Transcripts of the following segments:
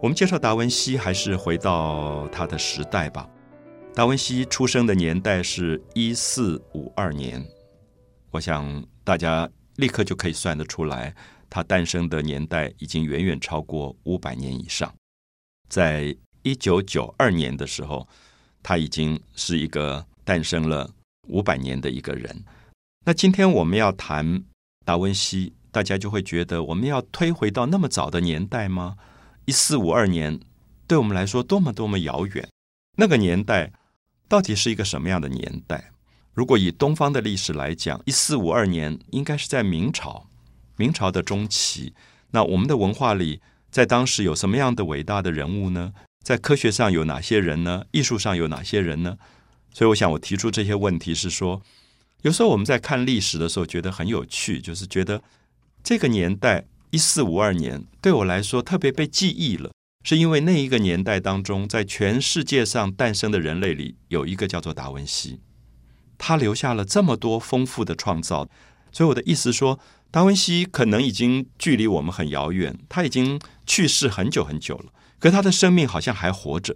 我们介绍达文西，还是回到他的时代吧。达文西出生的年代是一四五二年，我想大家立刻就可以算得出来，他诞生的年代已经远远超过五百年以上。在一九九二年的时候，他已经是一个诞生了五百年的一个人。那今天我们要谈达文西，大家就会觉得我们要推回到那么早的年代吗？一四五二年，对我们来说多么多么遥远。那个年代到底是一个什么样的年代？如果以东方的历史来讲，一四五二年应该是在明朝，明朝的中期。那我们的文化里，在当时有什么样的伟大的人物呢？在科学上有哪些人呢？艺术上有哪些人呢？所以，我想我提出这些问题是说，有时候我们在看历史的时候，觉得很有趣，就是觉得这个年代。一四五二年对我来说特别被记忆了，是因为那一个年代当中，在全世界上诞生的人类里，有一个叫做达文西，他留下了这么多丰富的创造。所以我的意思说，达文西可能已经距离我们很遥远，他已经去世很久很久了，可他的生命好像还活着。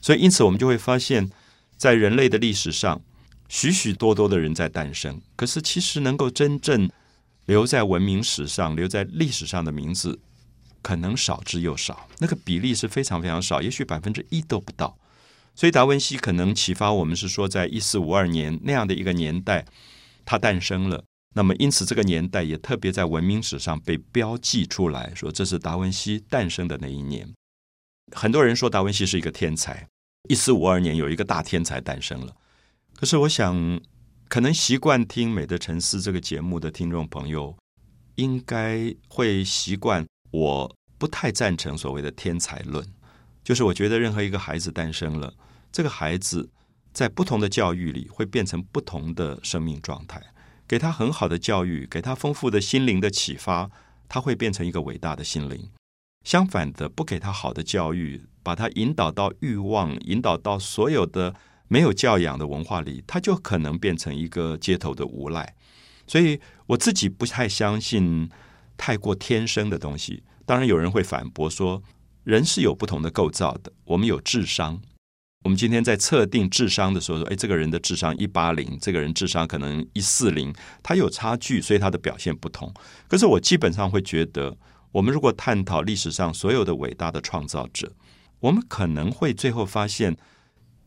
所以因此，我们就会发现，在人类的历史上，许许多多的人在诞生，可是其实能够真正。留在文明史上、留在历史上的名字，可能少之又少。那个比例是非常非常少，也许百分之一都不到。所以达文西可能启发我们是说，在一四五二年那样的一个年代，他诞生了。那么因此，这个年代也特别在文明史上被标记出来，说这是达文西诞生的那一年。很多人说达文西是一个天才，一四五二年有一个大天才诞生了。可是我想。可能习惯听《美的沉思》这个节目的听众朋友，应该会习惯。我不太赞成所谓的天才论，就是我觉得任何一个孩子诞生了，这个孩子在不同的教育里会变成不同的生命状态。给他很好的教育，给他丰富的心灵的启发，他会变成一个伟大的心灵。相反的，不给他好的教育，把他引导到欲望，引导到所有的。没有教养的文化里，他就可能变成一个街头的无赖。所以我自己不太相信太过天生的东西。当然，有人会反驳说，人是有不同的构造的。我们有智商，我们今天在测定智商的时候说，哎，这个人的智商一八零，这个人智商可能一四零，他有差距，所以他的表现不同。可是我基本上会觉得，我们如果探讨历史上所有的伟大的创造者，我们可能会最后发现。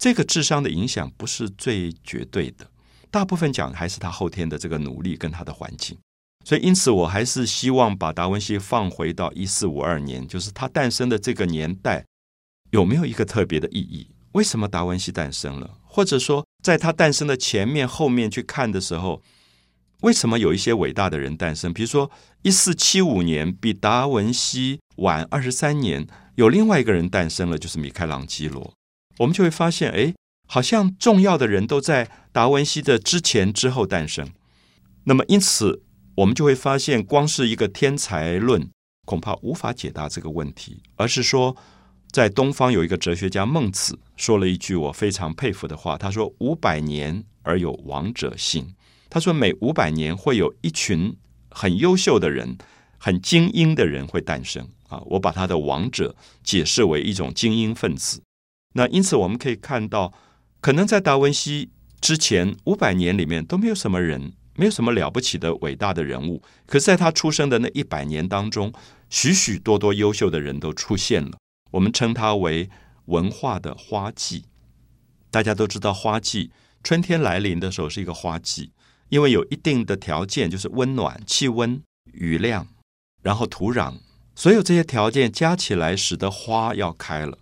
这个智商的影响不是最绝对的，大部分讲还是他后天的这个努力跟他的环境。所以，因此我还是希望把达文西放回到一四五二年，就是他诞生的这个年代，有没有一个特别的意义？为什么达文西诞生了？或者说，在他诞生的前面、后面去看的时候，为什么有一些伟大的人诞生？比如说，一四七五年比达文西晚二十三年，有另外一个人诞生了，就是米开朗基罗。我们就会发现，哎，好像重要的人都在达文西的之前、之后诞生。那么，因此我们就会发现，光是一个天才论恐怕无法解答这个问题，而是说，在东方有一个哲学家孟子说了一句我非常佩服的话，他说：“五百年而有王者兴。”他说，每五百年会有一群很优秀的人、很精英的人会诞生。啊，我把他的王者解释为一种精英分子。那因此，我们可以看到，可能在达文西之前五百年里面都没有什么人，没有什么了不起的伟大的人物。可是，在他出生的那一百年当中，许许多多优秀的人都出现了。我们称它为文化的花季。大家都知道，花季春天来临的时候是一个花季，因为有一定的条件，就是温暖、气温、雨量，然后土壤，所有这些条件加起来，使得花要开了。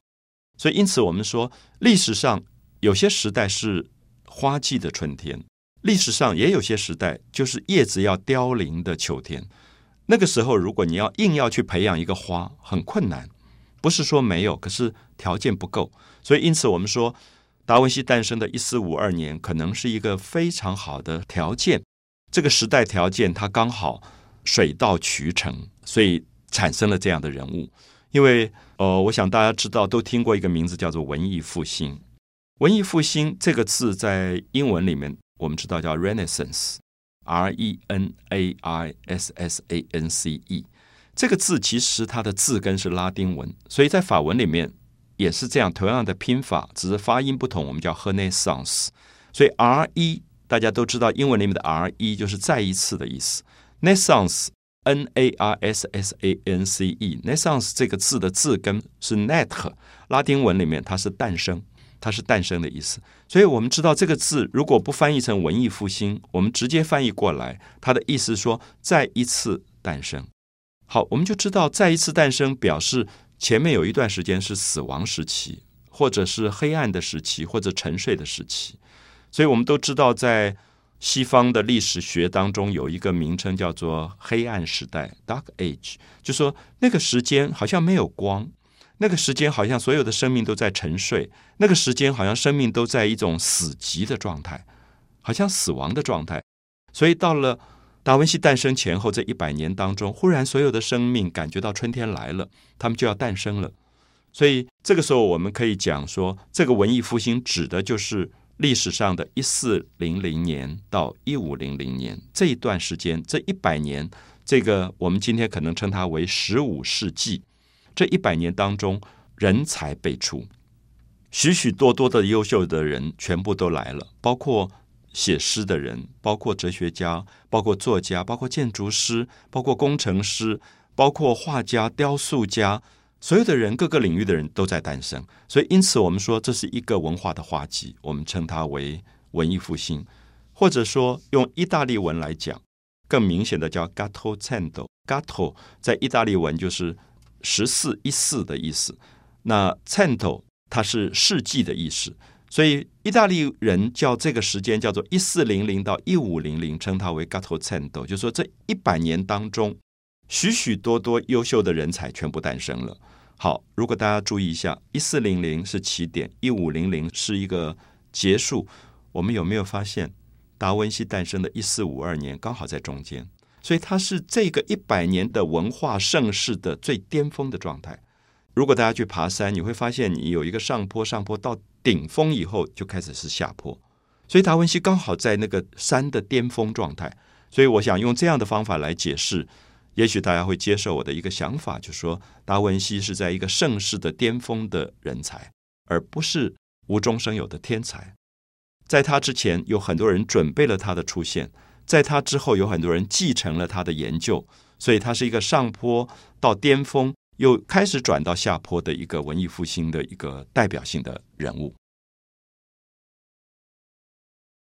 所以，因此我们说，历史上有些时代是花季的春天，历史上也有些时代就是叶子要凋零的秋天。那个时候，如果你要硬要去培养一个花，很困难。不是说没有，可是条件不够。所以，因此我们说，达文西诞生的一四五二年，可能是一个非常好的条件。这个时代条件，它刚好水到渠成，所以产生了这样的人物。因为，呃，我想大家知道，都听过一个名字叫做文艺复兴。文艺复兴这个字在英文里面，我们知道叫 Renaissance，R E N A I S S A N C E。这个字其实它的字根是拉丁文，所以在法文里面也是这样，同样的拼法，只是发音不同，我们叫 Renaissance。所以 R E 大家都知道，英文里面的 R E 就是再一次的意思。Naissance N A R S S A N C E Naissance 这个字的字根是 Nat，拉丁文里面它是诞生，它是诞生的意思。所以我们知道这个字如果不翻译成文艺复兴，我们直接翻译过来，它的意思说再一次诞生。好，我们就知道再一次诞生表示前面有一段时间是死亡时期，或者是黑暗的时期，或者沉睡的时期。所以我们都知道，在西方的历史学当中有一个名称叫做黑暗时代 （Dark Age），就说那个时间好像没有光，那个时间好像所有的生命都在沉睡，那个时间好像生命都在一种死寂的状态，好像死亡的状态。所以到了达文西诞生前后这一百年当中，忽然所有的生命感觉到春天来了，他们就要诞生了。所以这个时候我们可以讲说，这个文艺复兴指的就是历史上的一四零零年到一五零零年这一段时间，这一百年，这个我们今天可能称它为十五世纪。这一百年当中，人才辈出，许许多多的优秀的人全部都来了，包括。写诗的人，包括哲学家，包括作家，包括建筑师，包括工程师，包括画家、雕塑家，所有的人，各个领域的人都在诞生。所以，因此我们说这是一个文化的花季，我们称它为文艺复兴，或者说用意大利文来讲，更明显的叫 Gatto Cento。Gatto 在意大利文就是十四一四的意思，那 Cento 它是世纪的意思。所以，意大利人叫这个时间叫做一四零零到一五零零，称它为 Gatto Cento，就说这一百年当中，许许多多优秀的人才全部诞生了。好，如果大家注意一下，一四零零是起点，一五零零是一个结束。我们有没有发现，达文西诞生的一四五二年刚好在中间，所以它是这个一百年的文化盛世的最巅峰的状态。如果大家去爬山，你会发现你有一个上坡，上坡到顶峰以后就开始是下坡，所以达文西刚好在那个山的巅峰状态。所以我想用这样的方法来解释，也许大家会接受我的一个想法，就是说达文西是在一个盛世的巅峰的人才，而不是无中生有的天才。在他之前，有很多人准备了他的出现；在他之后，有很多人继承了他的研究。所以，他是一个上坡到巅峰。又开始转到下坡的一个文艺复兴的一个代表性的人物。